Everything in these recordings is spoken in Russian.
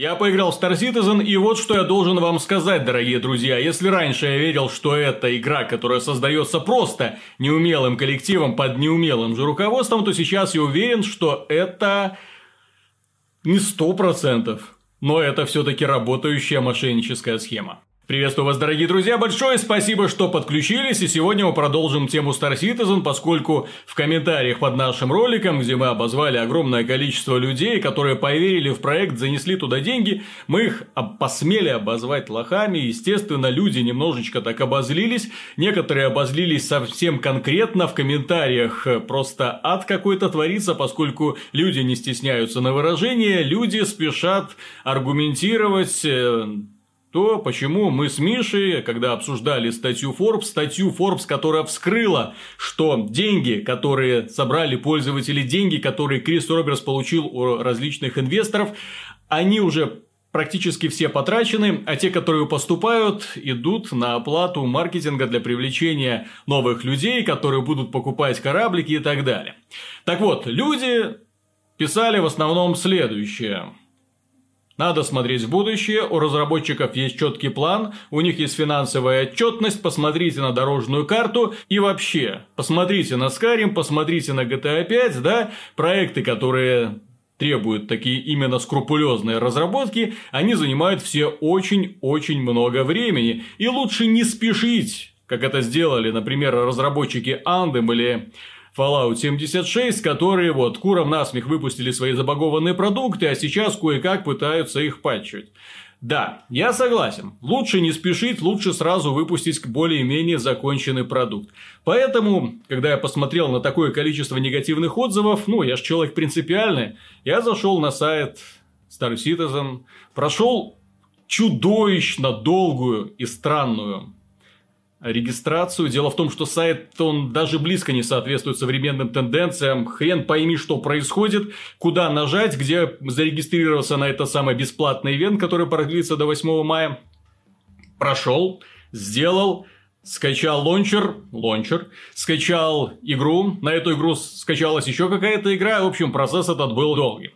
Я поиграл в Star Citizen, и вот что я должен вам сказать, дорогие друзья. Если раньше я верил, что это игра, которая создается просто неумелым коллективом под неумелым же руководством, то сейчас я уверен, что это не сто процентов, но это все-таки работающая мошенническая схема. Приветствую вас, дорогие друзья, большое спасибо, что подключились, и сегодня мы продолжим тему Star Citizen, поскольку в комментариях под нашим роликом, где мы обозвали огромное количество людей, которые поверили в проект, занесли туда деньги, мы их посмели обозвать лохами, естественно, люди немножечко так обозлились, некоторые обозлились совсем конкретно, в комментариях просто ад какой-то творится, поскольку люди не стесняются на выражение, люди спешат аргументировать э, то почему мы с Мишей, когда обсуждали статью Forbes, статью Forbes, которая вскрыла, что деньги, которые собрали пользователи, деньги, которые Крис Робертс получил у различных инвесторов, они уже практически все потрачены, а те, которые поступают, идут на оплату маркетинга для привлечения новых людей, которые будут покупать кораблики и так далее. Так вот, люди писали в основном следующее. Надо смотреть в будущее, у разработчиков есть четкий план, у них есть финансовая отчетность, посмотрите на дорожную карту и вообще, посмотрите на Skyrim, посмотрите на GTA 5, да, проекты, которые требуют такие именно скрупулезные разработки, они занимают все очень-очень много времени. И лучше не спешить, как это сделали, например, разработчики Anthem или Fallout 76, которые вот куром насмех выпустили свои забагованные продукты, а сейчас кое-как пытаются их патчивать. Да, я согласен. Лучше не спешить, лучше сразу выпустить более-менее законченный продукт. Поэтому, когда я посмотрел на такое количество негативных отзывов, ну, я же человек принципиальный, я зашел на сайт Star Citizen, прошел чудовищно долгую и странную регистрацию. Дело в том, что сайт, он даже близко не соответствует современным тенденциям. Хрен пойми, что происходит, куда нажать, где зарегистрироваться на это самое бесплатный ивент, который продлится до 8 мая. Прошел, сделал, скачал лончер, лончер, скачал игру, на эту игру скачалась еще какая-то игра, в общем, процесс этот был долгий.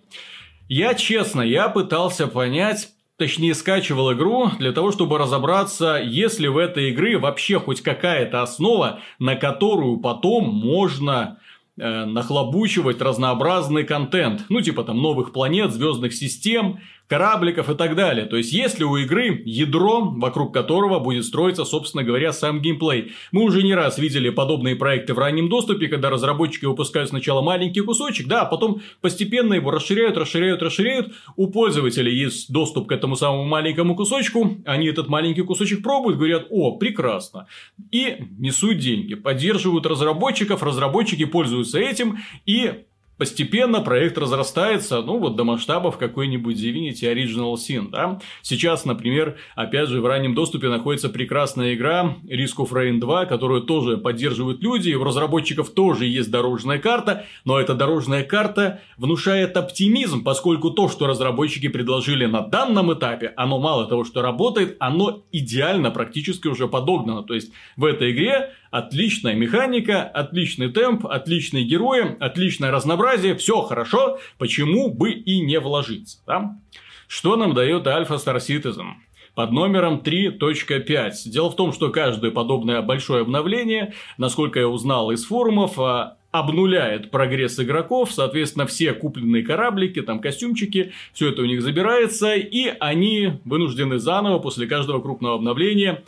Я честно, я пытался понять, точнее скачивал игру для того, чтобы разобраться, есть ли в этой игры вообще хоть какая-то основа, на которую потом можно э, нахлобучивать разнообразный контент. Ну, типа там новых планет, звездных систем, корабликов и так далее. То есть, есть ли у игры ядро, вокруг которого будет строиться, собственно говоря, сам геймплей. Мы уже не раз видели подобные проекты в раннем доступе, когда разработчики выпускают сначала маленький кусочек, да, а потом постепенно его расширяют, расширяют, расширяют. У пользователей есть доступ к этому самому маленькому кусочку, они этот маленький кусочек пробуют, говорят, о, прекрасно. И несут деньги, поддерживают разработчиков, разработчики пользуются этим и Постепенно проект разрастается, ну, вот до масштабов какой-нибудь Divinity Original Sin, да. Сейчас, например, опять же, в раннем доступе находится прекрасная игра Risk of Rain 2, которую тоже поддерживают люди, и у разработчиков тоже есть дорожная карта, но эта дорожная карта внушает оптимизм, поскольку то, что разработчики предложили на данном этапе, оно мало того, что работает, оно идеально практически уже подогнано. То есть, в этой игре отличная механика, отличный темп, отличные герои, отличное разнообразие, все хорошо, почему бы и не вложиться, да? Что нам дает Alpha Star Citizen? под номером 3.5. Дело в том, что каждое подобное большое обновление, насколько я узнал из форумов, а, обнуляет прогресс игроков, соответственно, все купленные кораблики, там костюмчики, все это у них забирается, и они вынуждены заново после каждого крупного обновления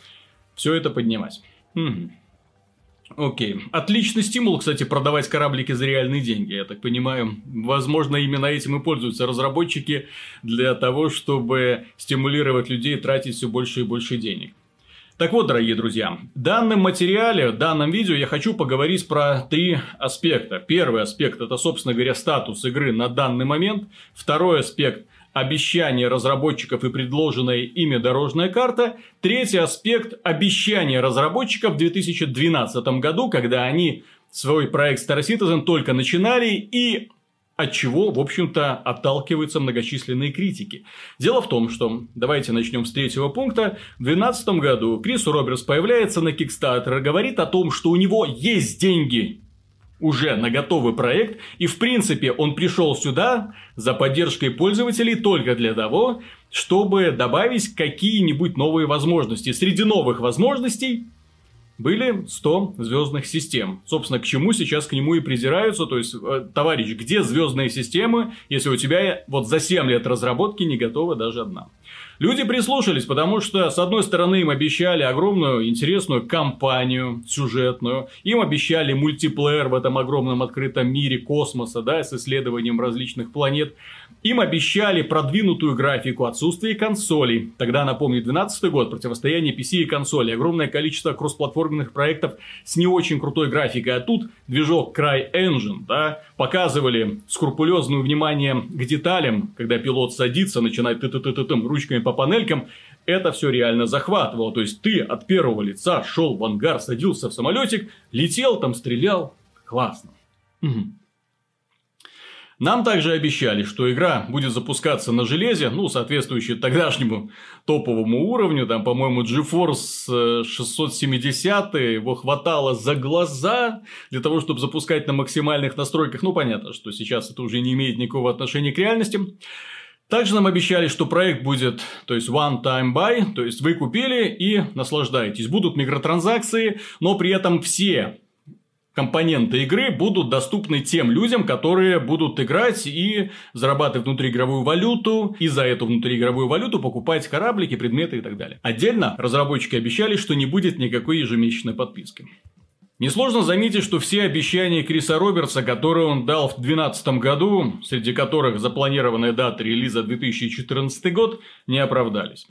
все это поднимать. Угу. Окей. Отличный стимул, кстати, продавать кораблики за реальные деньги, я так понимаю. Возможно, именно этим и пользуются разработчики для того, чтобы стимулировать людей тратить все больше и больше денег. Так вот, дорогие друзья, в данном материале, в данном видео я хочу поговорить про три аспекта. Первый аспект – это, собственно говоря, статус игры на данный момент. Второй аспект – обещание разработчиков и предложенная ими дорожная карта. Третий аспект – обещание разработчиков в 2012 году, когда они свой проект Star Citizen только начинали и от чего, в общем-то, отталкиваются многочисленные критики. Дело в том, что, давайте начнем с третьего пункта, в 2012 году Крис Робертс появляется на Kickstarter и говорит о том, что у него есть деньги уже на готовый проект, и в принципе он пришел сюда за поддержкой пользователей только для того, чтобы добавить какие-нибудь новые возможности. Среди новых возможностей были 100 звездных систем. Собственно, к чему сейчас к нему и придираются. То есть, э, товарищ, где звездные системы, если у тебя вот за 7 лет разработки не готова даже одна? Люди прислушались, потому что, с одной стороны, им обещали огромную интересную кампанию сюжетную, им обещали мультиплеер в этом огромном открытом мире космоса, да, с исследованием различных планет. Им обещали продвинутую графику, отсутствие консолей. Тогда, напомню, 12 год, противостояние PC и консоли, огромное количество кроссплатформенных проектов с не очень крутой графикой. А тут движок CryEngine, да, показывали скрупулезное внимание к деталям, когда пилот садится, начинает ты ты ты ты ручками по панелькам, это все реально захватывало. То есть, ты от первого лица шел в ангар, садился в самолетик, летел там, стрелял. Классно. Угу. Нам также обещали, что игра будет запускаться на железе, ну, соответствующей тогдашнему топовому уровню, там, по-моему, GeForce 670, э, его хватало за глаза для того, чтобы запускать на максимальных настройках. Ну, понятно, что сейчас это уже не имеет никакого отношения к реальности. Также нам обещали, что проект будет, то есть one time buy, то есть вы купили и наслаждаетесь. Будут микротранзакции, но при этом все компоненты игры будут доступны тем людям, которые будут играть и зарабатывать внутриигровую валюту, и за эту внутриигровую валюту покупать кораблики, предметы и так далее. Отдельно разработчики обещали, что не будет никакой ежемесячной подписки. Несложно заметить, что все обещания Криса Робертса, которые он дал в 2012 году, среди которых запланированная дата релиза 2014 год, не оправдались.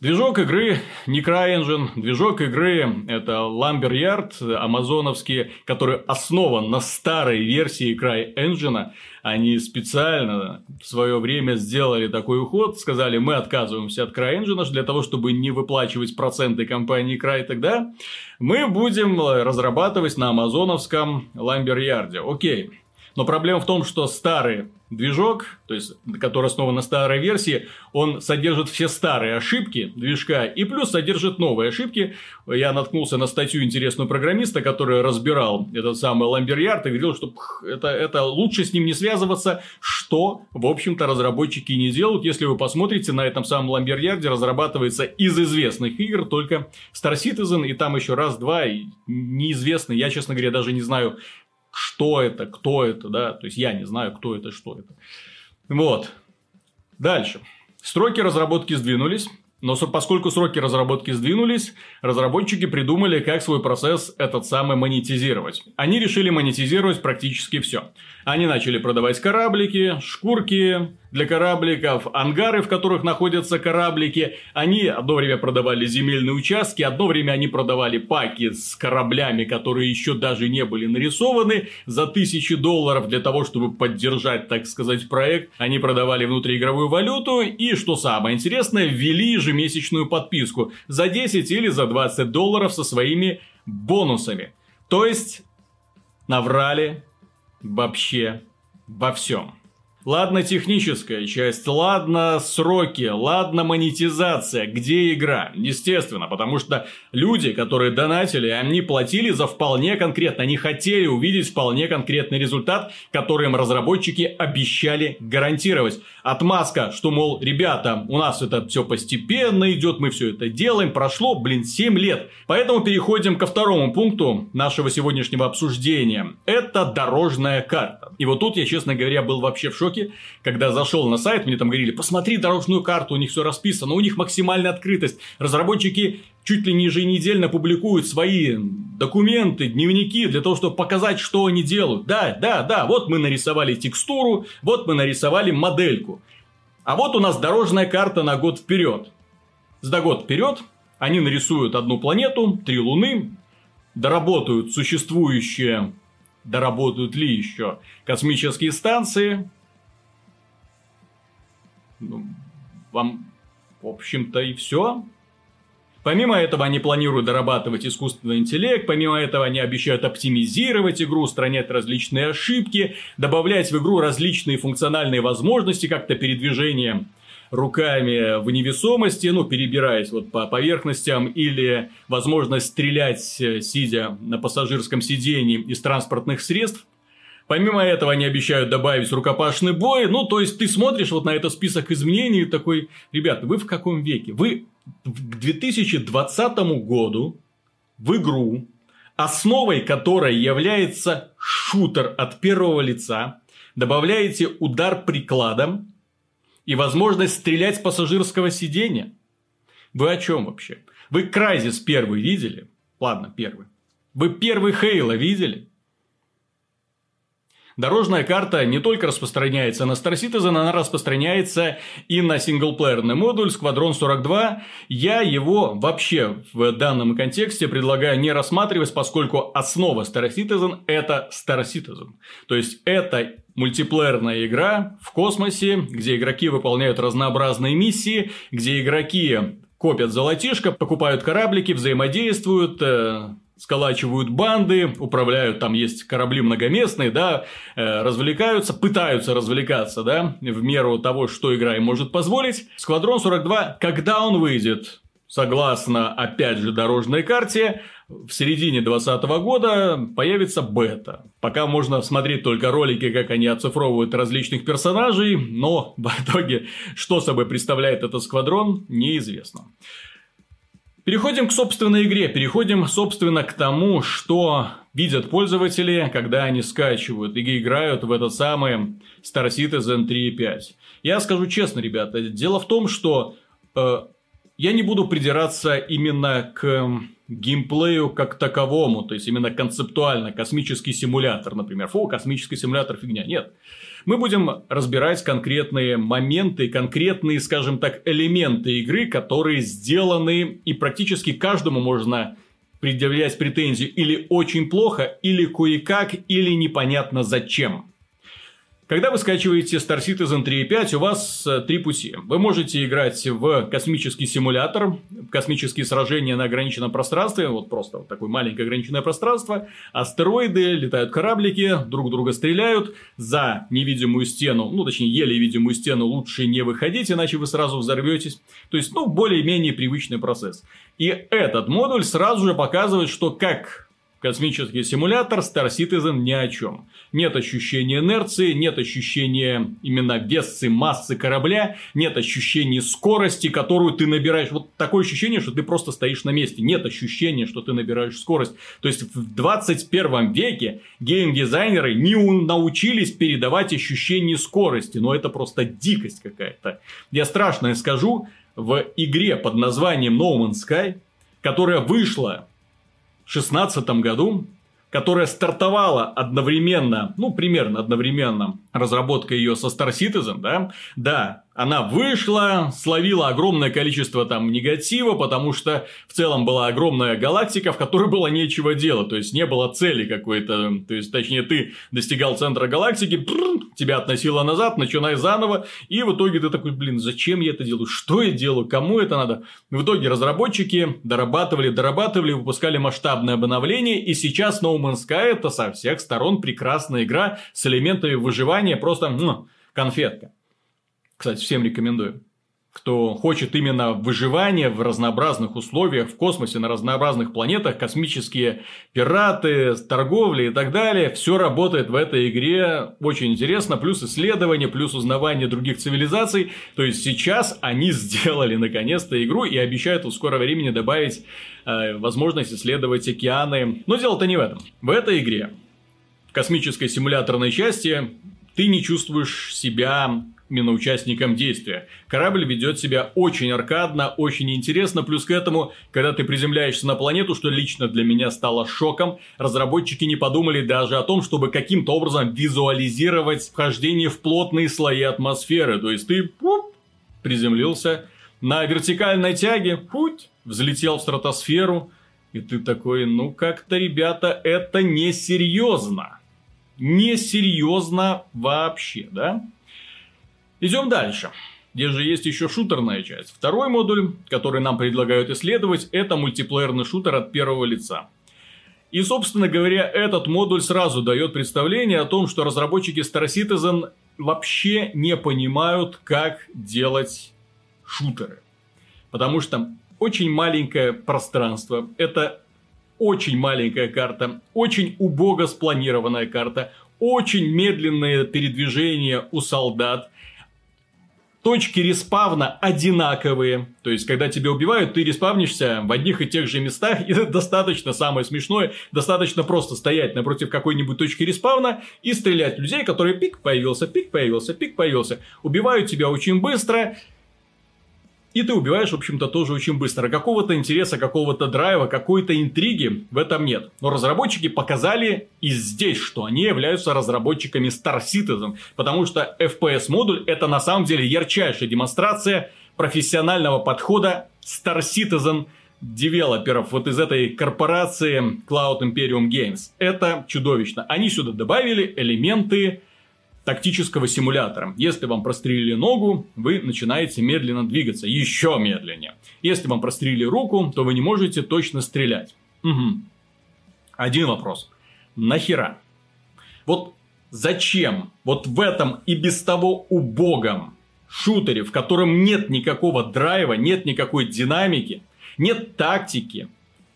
Движок игры не CryEngine, движок игры это Lumberyard амазоновский, который основан на старой версии CryEngine. Они специально в свое время сделали такой уход, сказали, мы отказываемся от CryEngine для того, чтобы не выплачивать проценты компании Cry тогда. Мы будем разрабатывать на амазоновском Lumberyard. Окей. Но проблема в том, что старый движок, то есть, который основан на старой версии, он содержит все старые ошибки движка и плюс содержит новые ошибки. Я наткнулся на статью интересного программиста, который разбирал этот самый Ламберьярд и говорил, что это, это лучше с ним не связываться, что, в общем-то, разработчики не делают. Если вы посмотрите, на этом самом Ламберьярде разрабатывается из известных игр только Star Citizen, и там еще раз-два, неизвестно, я, честно говоря, даже не знаю, что это, кто это, да, то есть я не знаю, кто это, что это. Вот. Дальше. Строки разработки сдвинулись, но поскольку сроки разработки сдвинулись, разработчики придумали, как свой процесс этот самый монетизировать. Они решили монетизировать практически все. Они начали продавать кораблики, шкурки, для корабликов, ангары, в которых находятся кораблики. Они одно время продавали земельные участки, одно время они продавали паки с кораблями, которые еще даже не были нарисованы, за тысячи долларов для того, чтобы поддержать, так сказать, проект. Они продавали внутриигровую валюту и, что самое интересное, ввели ежемесячную подписку за 10 или за 20 долларов со своими бонусами. То есть, наврали вообще во всем. Ладно техническая часть, ладно сроки, ладно монетизация, где игра? Естественно, потому что люди, которые донатили, они платили за вполне конкретно, они хотели увидеть вполне конкретный результат, который им разработчики обещали гарантировать. Отмазка, что, мол, ребята, у нас это все постепенно идет, мы все это делаем, прошло, блин, 7 лет. Поэтому переходим ко второму пункту нашего сегодняшнего обсуждения. Это дорожная карта. И вот тут я, честно говоря, был вообще в шоке шоке, когда зашел на сайт, мне там говорили, посмотри дорожную карту, у них все расписано, у них максимальная открытость. Разработчики чуть ли не еженедельно публикуют свои документы, дневники для того, чтобы показать, что они делают. Да, да, да, вот мы нарисовали текстуру, вот мы нарисовали модельку. А вот у нас дорожная карта на год вперед. За год вперед они нарисуют одну планету, три луны, доработают существующие, доработают ли еще космические станции, ну, вам, в общем-то, и все. Помимо этого, они планируют дорабатывать искусственный интеллект, помимо этого, они обещают оптимизировать игру, устранять различные ошибки, добавлять в игру различные функциональные возможности, как-то передвижение руками в невесомости, ну, перебираясь вот по поверхностям, или возможность стрелять, э, сидя на пассажирском сидении из транспортных средств. Помимо этого, они обещают добавить рукопашный бой. Ну, то есть, ты смотришь вот на этот список изменений и такой, ребята, вы в каком веке? Вы к 2020 году в игру, основой которой является шутер от первого лица, добавляете удар прикладом и возможность стрелять с пассажирского сидения. Вы о чем вообще? Вы Крайзис первый видели? Ладно, первый. Вы первый Хейла видели? Дорожная карта не только распространяется на Star Citizen, она распространяется и на синглплеерный модуль Squadron 42. Я его вообще в данном контексте предлагаю не рассматривать, поскольку основа Star Citizen это Star Citizen. То есть это мультиплеерная игра в космосе, где игроки выполняют разнообразные миссии, где игроки копят золотишко, покупают кораблики, взаимодействуют, э, сколачивают банды, управляют, там есть корабли многоместные, да, э, развлекаются, пытаются развлекаться, да, в меру того, что игра им может позволить. Сквадрон 42, когда он выйдет? Согласно, опять же, дорожной карте, в середине 2020 года появится бета. Пока можно смотреть только ролики, как они оцифровывают различных персонажей, но в итоге, что собой представляет этот сквадрон, неизвестно. Переходим к собственной игре, переходим, собственно, к тому, что видят пользователи, когда они скачивают и играют в этот самый Star Citizen 3.5. Я скажу честно, ребята, дело в том, что э, я не буду придираться именно к геймплею как таковому, то есть именно концептуально, космический симулятор, например. Фу, космический симулятор фигня. Нет. Мы будем разбирать конкретные моменты, конкретные, скажем так, элементы игры, которые сделаны, и практически каждому можно предъявлять претензии или очень плохо, или кое-как, или непонятно зачем. Когда вы скачиваете Star Citizen 3.5, у вас э, три пути. Вы можете играть в космический симулятор, космические сражения на ограниченном пространстве, вот просто вот такое маленькое ограниченное пространство, астероиды, летают кораблики, друг друга стреляют, за невидимую стену, ну точнее еле видимую стену лучше не выходить, иначе вы сразу взорветесь. То есть, ну, более-менее привычный процесс. И этот модуль сразу же показывает, что как Космический симулятор Star Citizen ни о чем. Нет ощущения инерции, нет ощущения именно весы, массы корабля, нет ощущения скорости, которую ты набираешь. Вот такое ощущение, что ты просто стоишь на месте. Нет ощущения, что ты набираешь скорость. То есть в 21 веке геймдизайнеры не научились передавать ощущение скорости. Но это просто дикость какая-то. Я страшное скажу, в игре под названием No Man's Sky, которая вышла 2016 году, которая стартовала одновременно, ну, примерно одновременно, разработка ее со Star Citizen, да, да, она вышла, словила огромное количество там негатива, потому что в целом была огромная галактика, в которой было нечего делать, то есть не было цели какой-то, то есть точнее ты достигал центра галактики, тебя относило назад, начинай заново, и в итоге ты такой, блин, зачем я это делаю, что я делаю, кому это надо? В итоге разработчики дорабатывали, дорабатывали, выпускали масштабное обновление, и сейчас No Man's Sky это со всех сторон прекрасная игра с элементами выживания, просто ну, конфетка. Кстати, всем рекомендую. Кто хочет именно выживания в разнообразных условиях, в космосе, на разнообразных планетах, космические пираты, торговли и так далее, все работает в этой игре очень интересно, плюс исследование, плюс узнавание других цивилизаций. То есть сейчас они сделали наконец-то игру и обещают в скором времени добавить э, возможность исследовать океаны. Но дело-то не в этом. В этой игре, космической симуляторной части, ты не чувствуешь себя именно участником действия. Корабль ведет себя очень аркадно, очень интересно. Плюс к этому, когда ты приземляешься на планету, что лично для меня стало шоком, разработчики не подумали даже о том, чтобы каким-то образом визуализировать вхождение в плотные слои атмосферы. То есть ты пуп, приземлился на вертикальной тяге, путь, взлетел в стратосферу, и ты такой, ну как-то, ребята, это несерьезно. Несерьезно вообще, да? Идем дальше. Где же есть еще шутерная часть. Второй модуль, который нам предлагают исследовать, это мультиплеерный шутер от первого лица. И, собственно говоря, этот модуль сразу дает представление о том, что разработчики Star Citizen вообще не понимают, как делать шутеры. Потому что очень маленькое пространство, это очень маленькая карта, очень убого спланированная карта, очень медленное передвижение у солдат, точки респавна одинаковые. То есть, когда тебя убивают, ты респавнишься в одних и тех же местах. И достаточно, самое смешное, достаточно просто стоять напротив какой-нибудь точки респавна и стрелять людей, которые пик появился, пик появился, пик появился. Убивают тебя очень быстро. И ты убиваешь, в общем-то, тоже очень быстро. Какого-то интереса, какого-то драйва, какой-то интриги в этом нет. Но разработчики показали и здесь, что они являются разработчиками Star Citizen. Потому что FPS-модуль это на самом деле ярчайшая демонстрация профессионального подхода Star Citizen девелоперов вот из этой корпорации Cloud Imperium Games. Это чудовищно. Они сюда добавили элементы тактического симулятора. Если вам прострелили ногу, вы начинаете медленно двигаться, еще медленнее. Если вам прострелили руку, то вы не можете точно стрелять. Угу. Один вопрос. Нахера? Вот зачем вот в этом и без того убогом шутере, в котором нет никакого драйва, нет никакой динамики, нет тактики,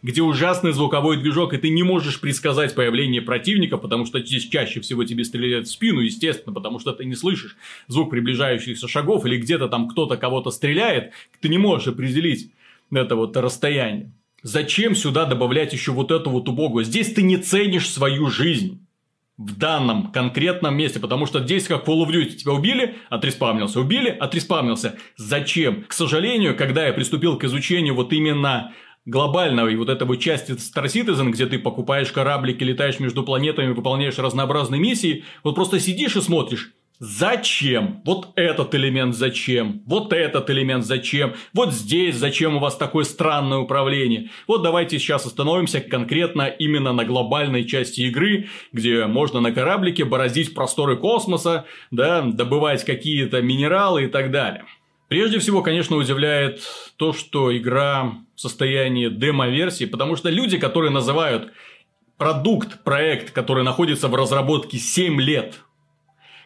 где ужасный звуковой движок, и ты не можешь предсказать появление противника, потому что здесь чаще всего тебе стреляют в спину, естественно, потому что ты не слышишь звук приближающихся шагов, или где-то там кто-то кого-то стреляет, ты не можешь определить это вот расстояние. Зачем сюда добавлять еще вот эту вот убогую? Здесь ты не ценишь свою жизнь в данном конкретном месте, потому что здесь как Call of Duty тебя убили, отреспавнился, убили, отреспавнился. Зачем? К сожалению, когда я приступил к изучению вот именно глобальной вот этой вот части Star Citizen, где ты покупаешь кораблики, летаешь между планетами, выполняешь разнообразные миссии, вот просто сидишь и смотришь, Зачем? Вот этот элемент зачем? Вот этот элемент зачем? Вот здесь зачем у вас такое странное управление? Вот давайте сейчас остановимся конкретно именно на глобальной части игры, где можно на кораблике бороздить просторы космоса, да, добывать какие-то минералы и так далее. Прежде всего, конечно, удивляет то, что игра в состоянии демо-версии, потому что люди, которые называют продукт, проект, который находится в разработке 7 лет,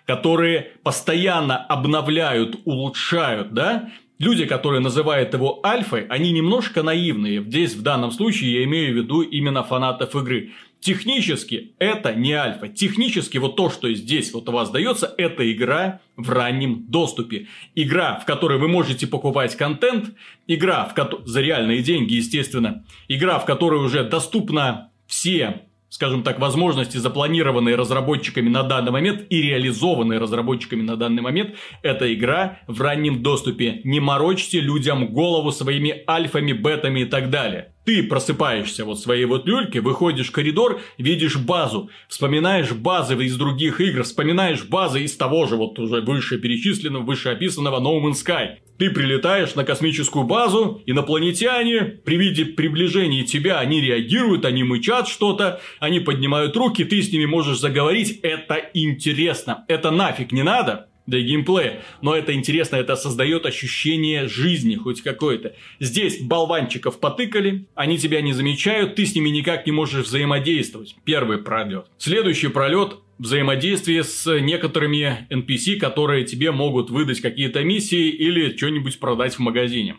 которые постоянно обновляют, улучшают, да, люди, которые называют его альфой, они немножко наивные. Здесь в данном случае я имею в виду именно фанатов игры. Технически это не альфа. Технически вот то, что здесь вот у вас дается, это игра в раннем доступе. Игра, в которой вы можете покупать контент. Игра, в ко... за реальные деньги, естественно. Игра, в которой уже доступна все скажем так, возможности, запланированные разработчиками на данный момент и реализованные разработчиками на данный момент, это игра в раннем доступе. Не морочьте людям голову своими альфами, бетами и так далее. Ты просыпаешься вот своей вот люльке, выходишь в коридор, видишь базу, вспоминаешь базы из других игр, вспоминаешь базы из того же вот уже выше перечисленного, выше описанного No Man's Sky. Ты прилетаешь на космическую базу, инопланетяне при виде приближения тебя, они реагируют, они мычат что-то, они поднимают руки, ты с ними можешь заговорить, это интересно, это нафиг не надо для геймплея. Но это интересно, это создает ощущение жизни хоть какое-то. Здесь болванчиков потыкали, они тебя не замечают, ты с ними никак не можешь взаимодействовать. Первый пролет. Следующий пролет взаимодействие с некоторыми NPC, которые тебе могут выдать какие-то миссии или что-нибудь продать в магазине.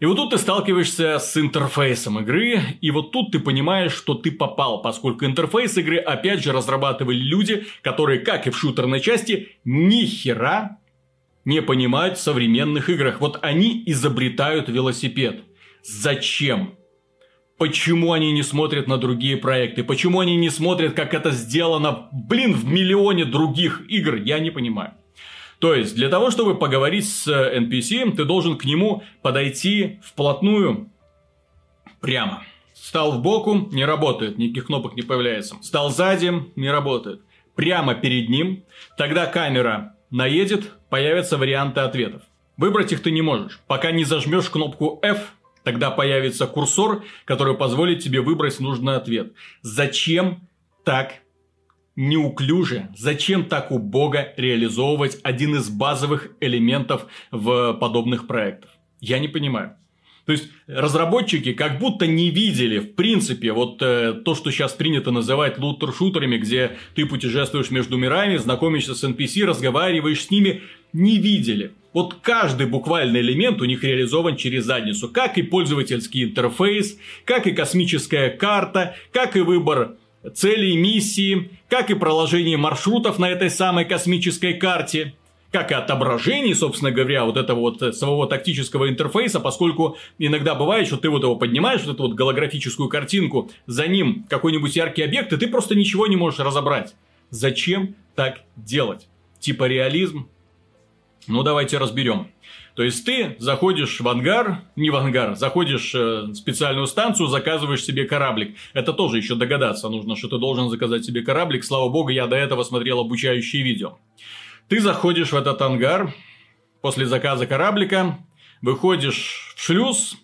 И вот тут ты сталкиваешься с интерфейсом игры, и вот тут ты понимаешь, что ты попал, поскольку интерфейс игры опять же разрабатывали люди, которые, как и в шутерной части, ни хера не понимают в современных играх. Вот они изобретают велосипед. Зачем? Почему они не смотрят на другие проекты? Почему они не смотрят, как это сделано, блин, в миллионе других игр? Я не понимаю. То есть, для того, чтобы поговорить с NPC, ты должен к нему подойти вплотную прямо. Стал в боку, не работает, никаких кнопок не появляется. Стал сзади, не работает. Прямо перед ним, тогда камера наедет, появятся варианты ответов. Выбрать их ты не можешь. Пока не зажмешь кнопку F, тогда появится курсор, который позволит тебе выбрать нужный ответ. Зачем так неуклюже, зачем так убого реализовывать один из базовых элементов в подобных проектах? Я не понимаю. То есть разработчики как будто не видели, в принципе, вот э, то, что сейчас принято называть лутер-шутерами, где ты путешествуешь между мирами, знакомишься с NPC, разговариваешь с ними, не видели. Вот каждый буквальный элемент у них реализован через задницу, как и пользовательский интерфейс, как и космическая карта, как и выбор целей миссии, как и проложение маршрутов на этой самой космической карте, как и отображение, собственно говоря, вот этого вот э, самого тактического интерфейса, поскольку иногда бывает, что ты вот его поднимаешь, вот эту вот голографическую картинку, за ним какой-нибудь яркий объект, и ты просто ничего не можешь разобрать. Зачем так делать? Типа реализм? Ну, давайте разберем. То есть ты заходишь в ангар, не в ангар, заходишь э, в специальную станцию, заказываешь себе кораблик. Это тоже еще догадаться нужно, что ты должен заказать себе кораблик. Слава богу, я до этого смотрел обучающие видео. Ты заходишь в этот ангар после заказа кораблика, выходишь в шлюз,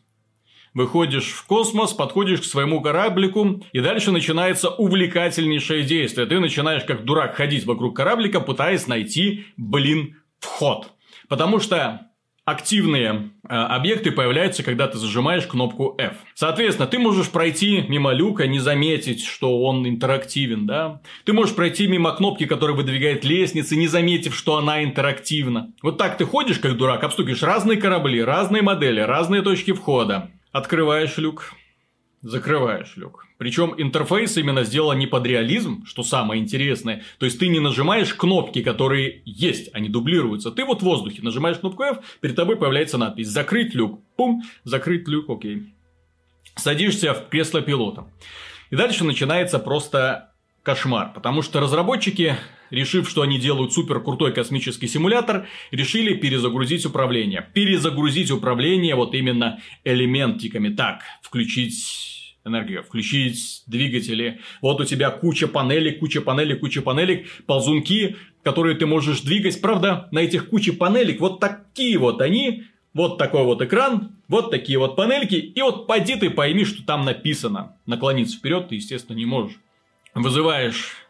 выходишь в космос, подходишь к своему кораблику, и дальше начинается увлекательнейшее действие. Ты начинаешь как дурак ходить вокруг кораблика, пытаясь найти, блин, вход. Потому что активные э, объекты появляются, когда ты зажимаешь кнопку F. Соответственно, ты можешь пройти мимо люка, не заметить, что он интерактивен, да? Ты можешь пройти мимо кнопки, которая выдвигает лестницы, не заметив, что она интерактивна. Вот так ты ходишь, как дурак, обстукиваешь разные корабли, разные модели, разные точки входа. Открываешь люк, закрываешь люк. Причем интерфейс именно сделан не под реализм, что самое интересное. То есть ты не нажимаешь кнопки, которые есть, они дублируются. Ты вот в воздухе нажимаешь кнопку F, перед тобой появляется надпись «Закрыть люк». Пум, закрыть люк, окей. Садишься в кресло пилота. И дальше начинается просто кошмар. Потому что разработчики, решив, что они делают супер крутой космический симулятор, решили перезагрузить управление. Перезагрузить управление вот именно элементиками. Так, включить энергию, включить двигатели. Вот у тебя куча панелей, куча панелей, куча панелей, ползунки, которые ты можешь двигать. Правда, на этих куче панелек вот такие вот они, вот такой вот экран, вот такие вот панельки, и вот пойди ты пойми, что там написано. Наклониться вперед ты, естественно, не можешь. Вызываешь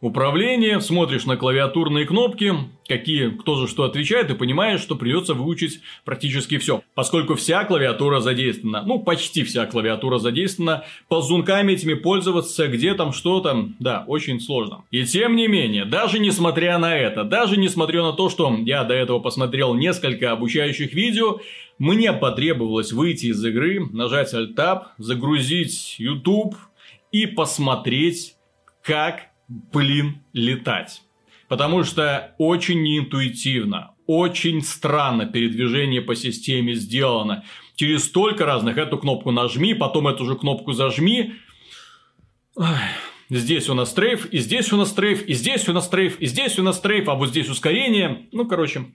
управление, смотришь на клавиатурные кнопки, какие, кто же что отвечает, и понимаешь, что придется выучить практически все. Поскольку вся клавиатура задействована, ну, почти вся клавиатура задействована, ползунками этими пользоваться, где там, что там, да, очень сложно. И тем не менее, даже несмотря на это, даже несмотря на то, что я до этого посмотрел несколько обучающих видео, мне потребовалось выйти из игры, нажать Alt-Tab, загрузить YouTube и посмотреть, как блин, летать. Потому что очень неинтуитивно, очень странно передвижение по системе сделано. Через столько разных, эту кнопку нажми, потом эту же кнопку зажми. Здесь у нас стрейф, и здесь у нас стрейф, и здесь у нас стрейф, и здесь у нас стрейф, а вот здесь ускорение. Ну, короче,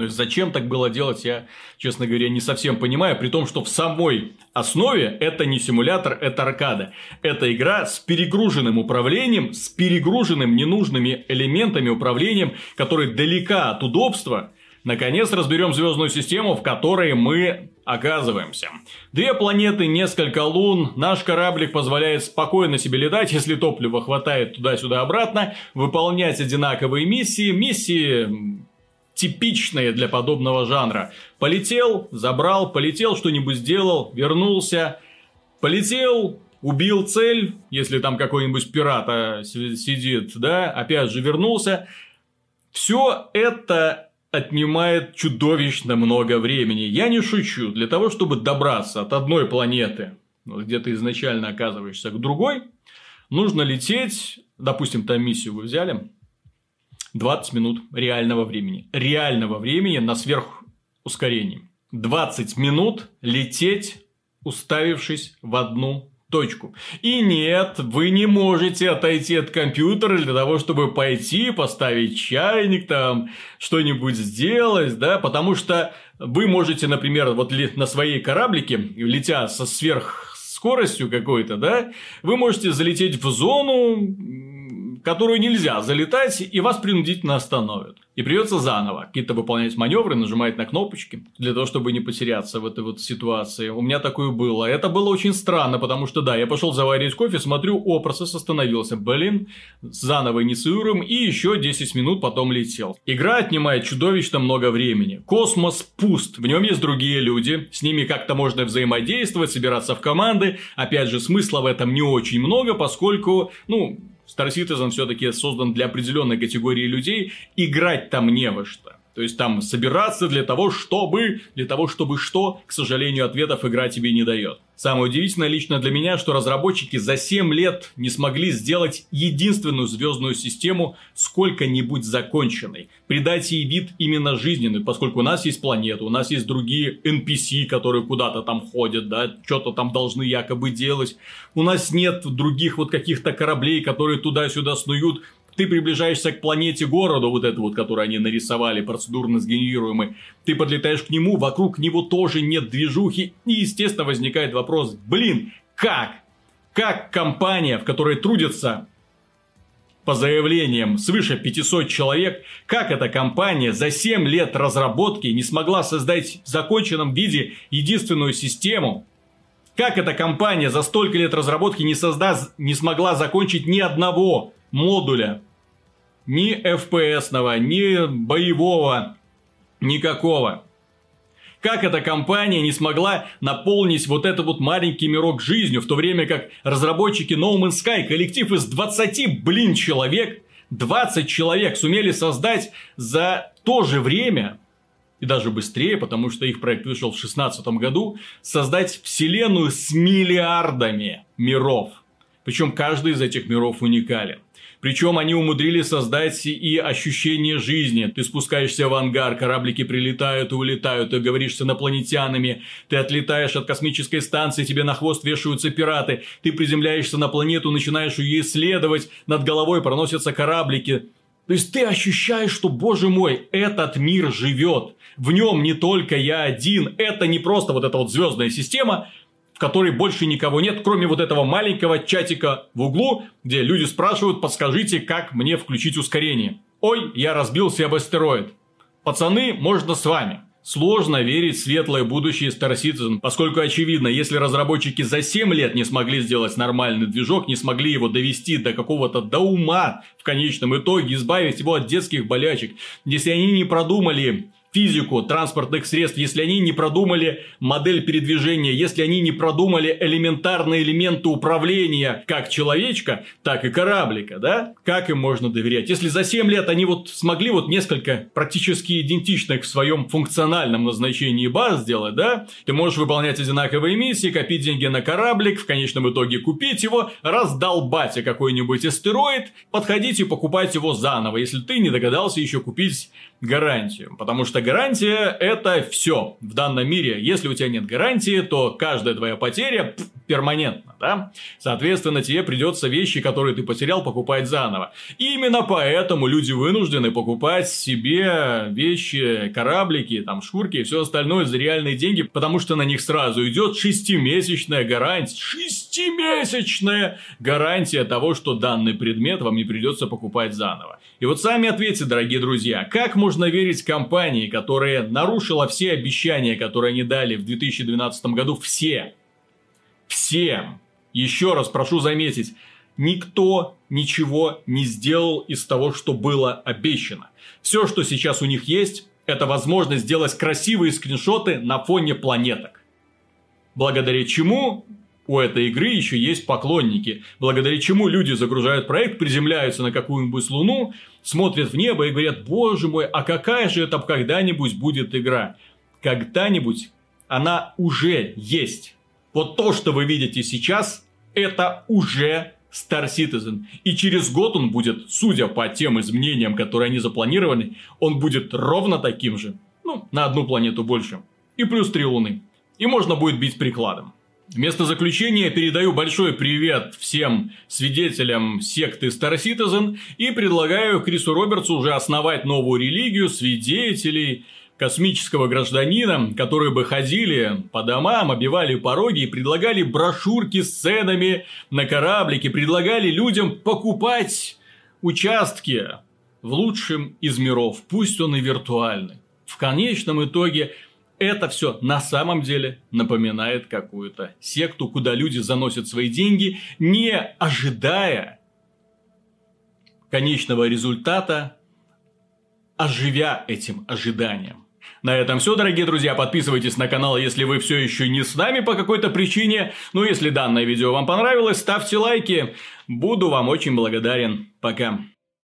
то есть, зачем так было делать, я, честно говоря, не совсем понимаю, при том, что в самой основе это не симулятор, это аркада. Это игра с перегруженным управлением, с перегруженным ненужными элементами управлением, которые далека от удобства. Наконец разберем звездную систему, в которой мы оказываемся. Две планеты, несколько лун, наш кораблик позволяет спокойно себе летать, если топлива хватает туда-сюда обратно, выполнять одинаковые миссии. Миссии типичные для подобного жанра. Полетел, забрал, полетел, что-нибудь сделал, вернулся, полетел, убил цель, если там какой-нибудь пират сидит, да, опять же вернулся. Все это отнимает чудовищно много времени. Я не шучу. Для того, чтобы добраться от одной планеты, где ты изначально оказываешься, к другой, нужно лететь, допустим, там миссию вы взяли, 20 минут реального времени. Реального времени на сверхускорении. 20 минут лететь, уставившись в одну точку. И нет, вы не можете отойти от компьютера для того, чтобы пойти, поставить чайник там, что-нибудь сделать, да, потому что вы можете, например, вот на своей кораблике, летя со сверхскоростью какой-то, да, вы можете залететь в зону, которую нельзя залетать, и вас принудительно остановят. И придется заново какие-то выполнять маневры, нажимать на кнопочки, для того, чтобы не потеряться в этой вот ситуации. У меня такое было. Это было очень странно, потому что, да, я пошел заварить кофе, смотрю, о, процесс остановился. Блин, заново инициируем, и еще 10 минут потом летел. Игра отнимает чудовищно много времени. Космос пуст, в нем есть другие люди, с ними как-то можно взаимодействовать, собираться в команды. Опять же, смысла в этом не очень много, поскольку, ну, Star Citizen все-таки создан для определенной категории людей, играть там не во что. То есть там собираться для того, чтобы, для того, чтобы что, к сожалению, ответов игра тебе не дает. Самое удивительное лично для меня, что разработчики за 7 лет не смогли сделать единственную звездную систему сколько-нибудь законченной. Придать ей вид именно жизненный, поскольку у нас есть планета, у нас есть другие NPC, которые куда-то там ходят, да, что-то там должны якобы делать. У нас нет других вот каких-то кораблей, которые туда-сюда снуют ты приближаешься к планете городу, вот это вот, которую они нарисовали, процедурно сгенерируемый, ты подлетаешь к нему, вокруг него тоже нет движухи, и, естественно, возникает вопрос, блин, как? Как компания, в которой трудится по заявлениям свыше 500 человек, как эта компания за 7 лет разработки не смогла создать в законченном виде единственную систему, как эта компания за столько лет разработки не, созда... не смогла закончить ни одного модуля ни FPS-ного, ни боевого, никакого. Как эта компания не смогла наполнить вот этот вот маленький мирок жизнью, в то время как разработчики No Man's Sky, коллектив из 20, блин, человек, 20 человек сумели создать за то же время, и даже быстрее, потому что их проект вышел в 2016 году, создать вселенную с миллиардами миров. Причем каждый из этих миров уникален. Причем они умудрились создать и ощущение жизни. Ты спускаешься в ангар, кораблики прилетают и улетают, ты говоришь с инопланетянами, ты отлетаешь от космической станции, тебе на хвост вешаются пираты, ты приземляешься на планету, начинаешь ее исследовать, над головой проносятся кораблики. То есть ты ощущаешь, что, боже мой, этот мир живет. В нем не только я один. Это не просто вот эта вот звездная система, которой больше никого нет, кроме вот этого маленького чатика в углу, где люди спрашивают, подскажите, как мне включить ускорение. Ой, я разбился об астероид. Пацаны, можно с вами. Сложно верить в светлое будущее Star Citizen, поскольку очевидно, если разработчики за 7 лет не смогли сделать нормальный движок, не смогли его довести до какого-то до ума в конечном итоге, избавить его от детских болячек, если они не продумали физику транспортных средств, если они не продумали модель передвижения, если они не продумали элементарные элементы управления как человечка, так и кораблика, да? Как им можно доверять? Если за 7 лет они вот смогли вот несколько практически идентичных в своем функциональном назначении баз сделать, да? Ты можешь выполнять одинаковые миссии, копить деньги на кораблик, в конечном итоге купить его, раздолбать какой-нибудь астероид, подходить и покупать его заново, если ты не догадался еще купить гарантию. Потому что гарантия это все в данном мире. Если у тебя нет гарантии, то каждая твоя потеря перманентна, да? Соответственно, тебе придется вещи, которые ты потерял, покупать заново. И именно поэтому люди вынуждены покупать себе вещи, кораблики, там, шкурки и все остальное за реальные деньги, потому что на них сразу идет шестимесячная гарантия. Шестимесячная гарантия того, что данный предмет вам не придется покупать заново. И вот сами ответьте, дорогие друзья, как можно верить компании, которая нарушила все обещания, которые они дали в 2012 году, все, всем. Еще раз прошу заметить, никто ничего не сделал из того, что было обещано. Все, что сейчас у них есть, это возможность сделать красивые скриншоты на фоне планеток. Благодаря чему у этой игры еще есть поклонники, благодаря чему люди загружают проект, приземляются на какую-нибудь луну, смотрят в небо и говорят, боже мой, а какая же это когда-нибудь будет игра? Когда-нибудь она уже есть. Вот то, что вы видите сейчас, это уже Star Citizen. И через год он будет, судя по тем изменениям, которые они запланированы, он будет ровно таким же. Ну, на одну планету больше. И плюс три луны. И можно будет бить прикладом. Вместо заключения передаю большой привет всем свидетелям секты Star Citizen и предлагаю Крису Робертсу уже основать новую религию свидетелей космического гражданина, которые бы ходили по домам, обивали пороги и предлагали брошюрки с ценами на кораблике, предлагали людям покупать участки в лучшем из миров, пусть он и виртуальный. В конечном итоге это все на самом деле напоминает какую-то секту, куда люди заносят свои деньги, не ожидая конечного результата, а живя этим ожиданием. На этом все, дорогие друзья. Подписывайтесь на канал, если вы все еще не с нами по какой-то причине. Ну, если данное видео вам понравилось, ставьте лайки. Буду вам очень благодарен. Пока.